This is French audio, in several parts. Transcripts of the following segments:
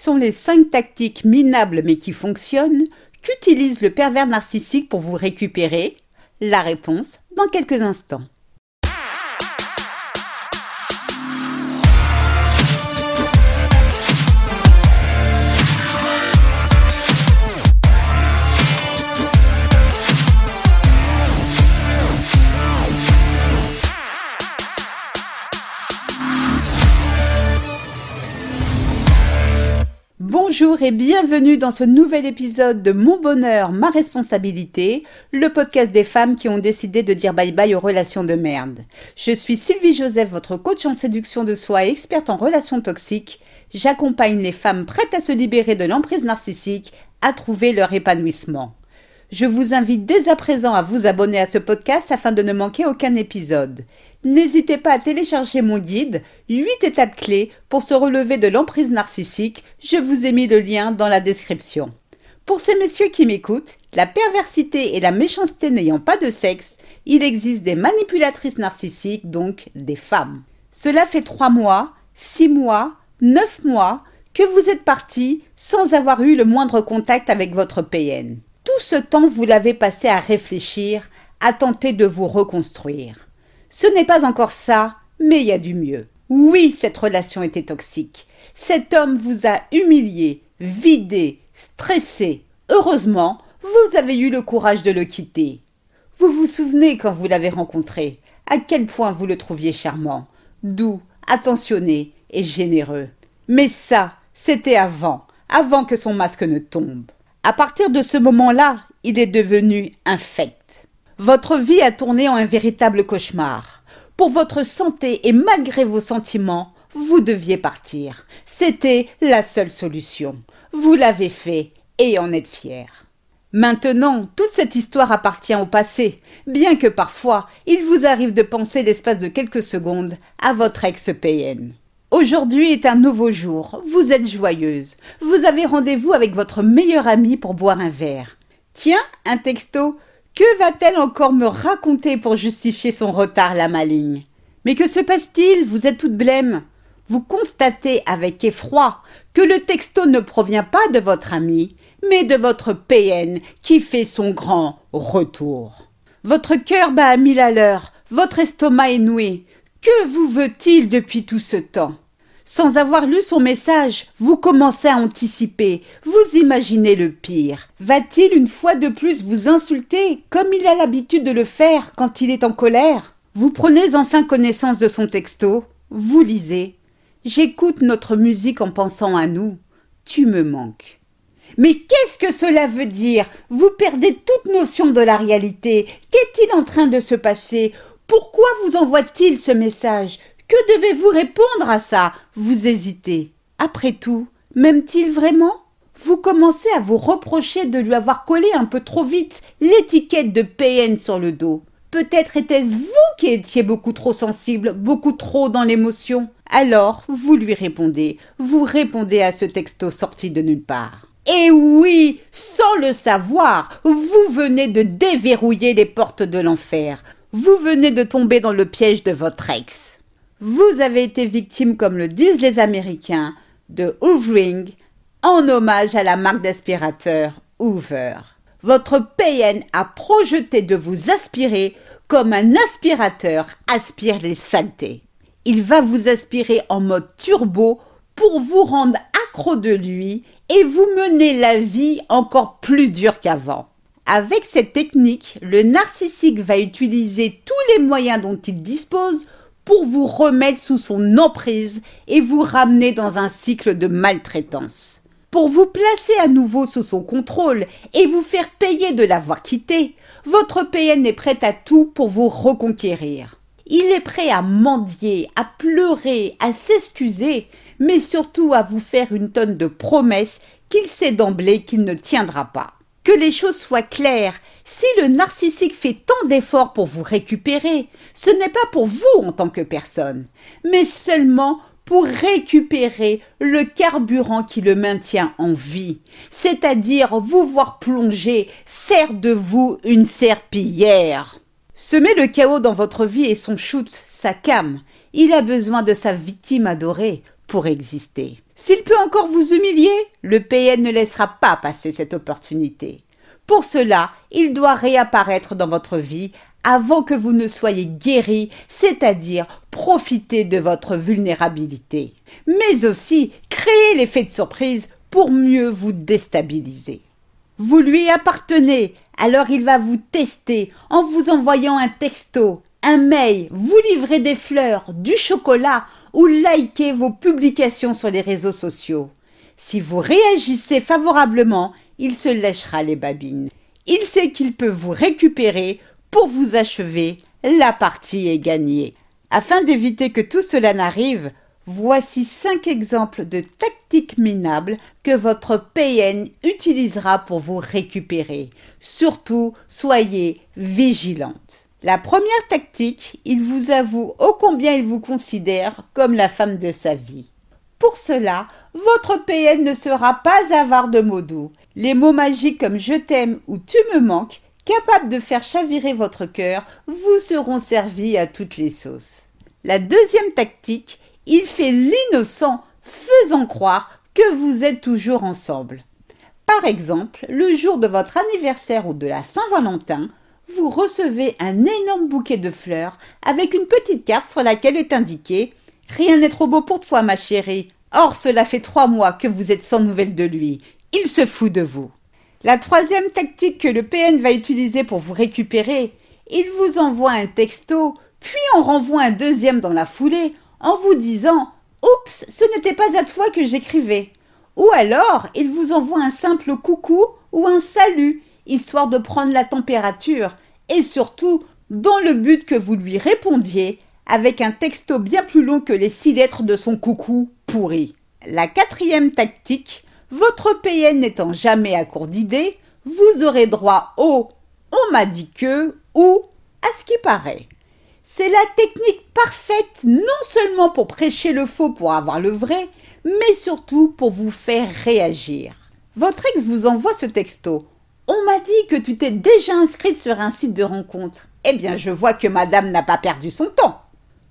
sont les 5 tactiques minables mais qui fonctionnent qu'utilise le pervers narcissique pour vous récupérer? La réponse dans quelques instants. Bonjour et bienvenue dans ce nouvel épisode de Mon bonheur, ma responsabilité, le podcast des femmes qui ont décidé de dire bye bye aux relations de merde. Je suis Sylvie Joseph, votre coach en séduction de soi et experte en relations toxiques. J'accompagne les femmes prêtes à se libérer de l'emprise narcissique à trouver leur épanouissement. Je vous invite dès à présent à vous abonner à ce podcast afin de ne manquer aucun épisode. N'hésitez pas à télécharger mon guide 8 étapes clés pour se relever de l'emprise narcissique. Je vous ai mis le lien dans la description. Pour ces messieurs qui m'écoutent, la perversité et la méchanceté n'ayant pas de sexe, il existe des manipulatrices narcissiques, donc des femmes. Cela fait 3 mois, 6 mois, 9 mois que vous êtes partis sans avoir eu le moindre contact avec votre PN. Tout ce temps, vous l'avez passé à réfléchir, à tenter de vous reconstruire. Ce n'est pas encore ça, mais il y a du mieux. Oui, cette relation était toxique. Cet homme vous a humilié, vidé, stressé. Heureusement, vous avez eu le courage de le quitter. Vous vous souvenez quand vous l'avez rencontré, à quel point vous le trouviez charmant, doux, attentionné et généreux. Mais ça, c'était avant, avant que son masque ne tombe. À partir de ce moment-là, il est devenu infect. Votre vie a tourné en un véritable cauchemar. Pour votre santé et malgré vos sentiments, vous deviez partir. C'était la seule solution. Vous l'avez fait et en êtes fier. Maintenant, toute cette histoire appartient au passé, bien que parfois il vous arrive de penser l'espace de quelques secondes à votre ex-PN. Aujourd'hui est un nouveau jour. Vous êtes joyeuse. Vous avez rendez-vous avec votre meilleure amie pour boire un verre. Tiens, un texto. Que va-t-elle encore me raconter pour justifier son retard, la maligne? Mais que se passe-t-il? Vous êtes toute blême. Vous constatez avec effroi que le texto ne provient pas de votre amie, mais de votre PN qui fait son grand retour. Votre cœur bat à mille à l'heure, votre estomac est noué, que vous veut-il depuis tout ce temps? Sans avoir lu son message, vous commencez à anticiper, vous imaginez le pire. Va-t-il une fois de plus vous insulter, comme il a l'habitude de le faire quand il est en colère? Vous prenez enfin connaissance de son texto, vous lisez. J'écoute notre musique en pensant à nous. Tu me manques. Mais qu'est-ce que cela veut dire? Vous perdez toute notion de la réalité. Qu'est-il en train de se passer? Pourquoi vous envoie-t-il ce message? Que devez-vous répondre à ça? Vous hésitez. Après tout, m'aime-t-il vraiment? Vous commencez à vous reprocher de lui avoir collé un peu trop vite l'étiquette de PN sur le dos. Peut-être était-ce vous qui étiez beaucoup trop sensible, beaucoup trop dans l'émotion. Alors, vous lui répondez, vous répondez à ce texto sorti de nulle part. Et oui, sans le savoir, vous venez de déverrouiller les portes de l'enfer. Vous venez de tomber dans le piège de votre ex. Vous avez été victime, comme le disent les Américains, de hoovering en hommage à la marque d'aspirateur Hoover. Votre PN a projeté de vous aspirer comme un aspirateur aspire les saletés. Il va vous aspirer en mode turbo pour vous rendre accro de lui et vous mener la vie encore plus dure qu'avant. Avec cette technique, le narcissique va utiliser tous les moyens dont il dispose pour vous remettre sous son emprise et vous ramener dans un cycle de maltraitance. Pour vous placer à nouveau sous son contrôle et vous faire payer de l'avoir quitté, votre PN est prêt à tout pour vous reconquérir. Il est prêt à mendier, à pleurer, à s'excuser, mais surtout à vous faire une tonne de promesses qu'il sait d'emblée qu'il ne tiendra pas. Que les choses soient claires, si le narcissique fait tant d'efforts pour vous récupérer, ce n'est pas pour vous en tant que personne, mais seulement pour récupérer le carburant qui le maintient en vie, c'est-à-dire vous voir plonger, faire de vous une serpillière. Semer le chaos dans votre vie est son shoot, sa cam. Il a besoin de sa victime adorée pour exister. S'il peut encore vous humilier, le PN ne laissera pas passer cette opportunité. Pour cela, il doit réapparaître dans votre vie avant que vous ne soyez guéri, c'est-à-dire profiter de votre vulnérabilité, mais aussi créer l'effet de surprise pour mieux vous déstabiliser. Vous lui appartenez, alors il va vous tester en vous envoyant un texto, un mail, vous livrer des fleurs, du chocolat ou liker vos publications sur les réseaux sociaux. Si vous réagissez favorablement, il se lèchera les babines. Il sait qu'il peut vous récupérer pour vous achever, la partie est gagnée. Afin d'éviter que tout cela n'arrive, voici cinq exemples de tactiques minables que votre PN utilisera pour vous récupérer. Surtout, soyez vigilante. La première tactique, il vous avoue ô combien il vous considère comme la femme de sa vie. Pour cela, votre PN ne sera pas avare de mots doux. Les mots magiques comme je t'aime ou tu me manques capables de faire chavirer votre cœur, vous seront servis à toutes les sauces. La deuxième tactique, il fait l'innocent, faisant croire que vous êtes toujours ensemble. Par exemple, le jour de votre anniversaire ou de la Saint-Valentin, vous recevez un énorme bouquet de fleurs avec une petite carte sur laquelle est indiqué Rien n'est trop beau pour toi, ma chérie. Or, cela fait trois mois que vous êtes sans nouvelles de lui. Il se fout de vous. La troisième tactique que le PN va utiliser pour vous récupérer, il vous envoie un texto, puis en renvoie un deuxième dans la foulée, en vous disant Oups, ce n'était pas à toi que j'écrivais. Ou alors, il vous envoie un simple coucou ou un salut, histoire de prendre la température, et surtout dans le but que vous lui répondiez avec un texto bien plus long que les six lettres de son coucou pourri. La quatrième tactique, votre PN n'étant jamais à court d'idées, vous aurez droit au on m'a dit que ou à ce qui paraît. C'est la technique parfaite non seulement pour prêcher le faux pour avoir le vrai, mais surtout pour vous faire réagir. Votre ex vous envoie ce texto. On m'a dit que tu t'es déjà inscrite sur un site de rencontre. Eh bien, je vois que madame n'a pas perdu son temps.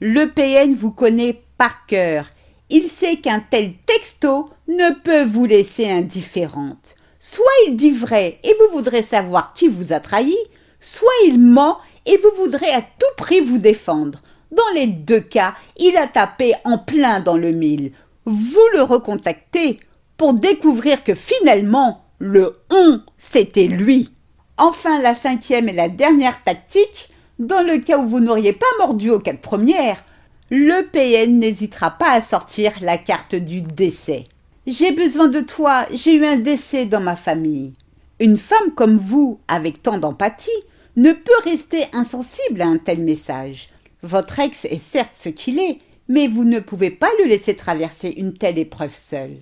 Le PN vous connaît par cœur il sait qu'un tel texto ne peut vous laisser indifférente. Soit il dit vrai et vous voudrez savoir qui vous a trahi, soit il ment et vous voudrez à tout prix vous défendre. Dans les deux cas, il a tapé en plein dans le mille. Vous le recontactez pour découvrir que finalement, le on, c'était lui. Enfin, la cinquième et la dernière tactique, dans le cas où vous n'auriez pas mordu aux quatre premières, le PN n'hésitera pas à sortir la carte du décès. J'ai besoin de toi, j'ai eu un décès dans ma famille. Une femme comme vous, avec tant d'empathie, ne peut rester insensible à un tel message. Votre ex est certes ce qu'il est, mais vous ne pouvez pas le laisser traverser une telle épreuve seul.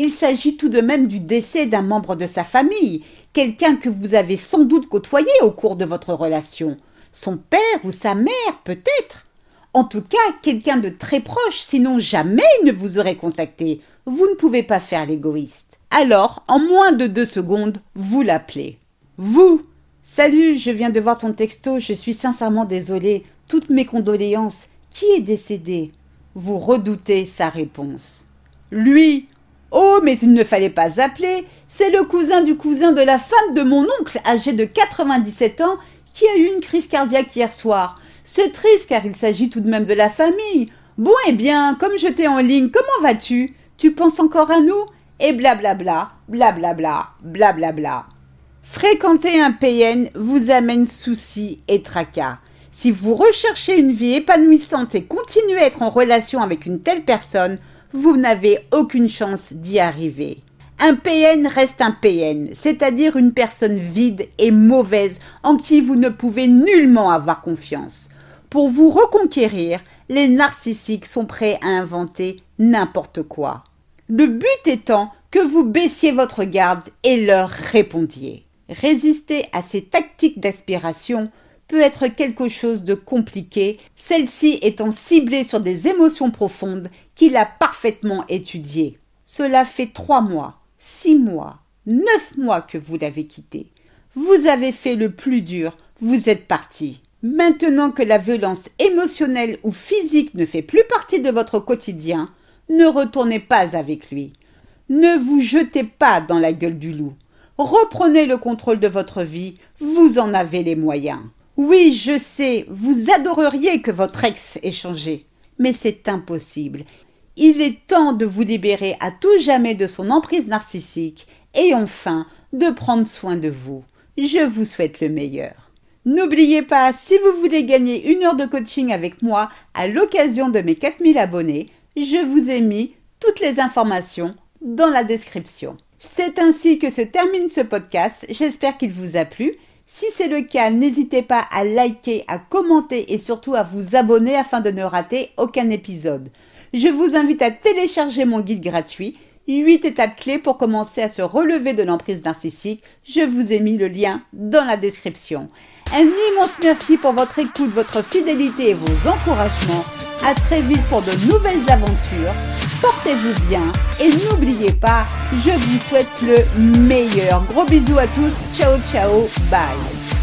Il s'agit tout de même du décès d'un membre de sa famille, quelqu'un que vous avez sans doute côtoyé au cours de votre relation. Son père ou sa mère, peut-être. En tout cas, quelqu'un de très proche, sinon jamais il ne vous aurait contacté. Vous ne pouvez pas faire l'égoïste. Alors, en moins de deux secondes, vous l'appelez. Vous Salut, je viens de voir ton texto, je suis sincèrement désolé. Toutes mes condoléances. Qui est décédé? Vous redoutez sa réponse. Lui Oh, mais il ne fallait pas appeler. C'est le cousin du cousin de la femme de mon oncle, âgé de 97 ans, qui a eu une crise cardiaque hier soir. C'est triste car il s'agit tout de même de la famille. Bon eh bien, comme je t'ai en ligne, comment vas-tu? Tu penses encore à nous? Et blablabla, blablabla, blablabla. Fréquenter un PN vous amène soucis et tracas. Si vous recherchez une vie épanouissante et continuez à être en relation avec une telle personne, vous n'avez aucune chance d'y arriver. Un PN reste un PN, c'est-à-dire une personne vide et mauvaise en qui vous ne pouvez nullement avoir confiance. Pour vous reconquérir, les narcissiques sont prêts à inventer n'importe quoi. Le but étant que vous baissiez votre garde et leur répondiez. Résister à ces tactiques d'aspiration peut être quelque chose de compliqué, celle-ci étant ciblée sur des émotions profondes qu'il a parfaitement étudiées. Cela fait trois mois, six mois, neuf mois que vous l'avez quitté. Vous avez fait le plus dur, vous êtes parti. Maintenant que la violence émotionnelle ou physique ne fait plus partie de votre quotidien, ne retournez pas avec lui. Ne vous jetez pas dans la gueule du loup. Reprenez le contrôle de votre vie, vous en avez les moyens. Oui, je sais, vous adoreriez que votre ex ait changé, mais c'est impossible. Il est temps de vous libérer à tout jamais de son emprise narcissique et enfin de prendre soin de vous. Je vous souhaite le meilleur. N'oubliez pas, si vous voulez gagner une heure de coaching avec moi à l'occasion de mes 4000 abonnés, je vous ai mis toutes les informations dans la description. C'est ainsi que se termine ce podcast. J'espère qu'il vous a plu. Si c'est le cas, n'hésitez pas à liker, à commenter et surtout à vous abonner afin de ne rater aucun épisode. Je vous invite à télécharger mon guide gratuit 8 étapes clés pour commencer à se relever de l'emprise narcissique. Je vous ai mis le lien dans la description. Un immense merci pour votre écoute, votre fidélité et vos encouragements. À très vite pour de nouvelles aventures. Portez-vous bien et n'oubliez pas, je vous souhaite le meilleur. Gros bisous à tous. Ciao ciao. Bye.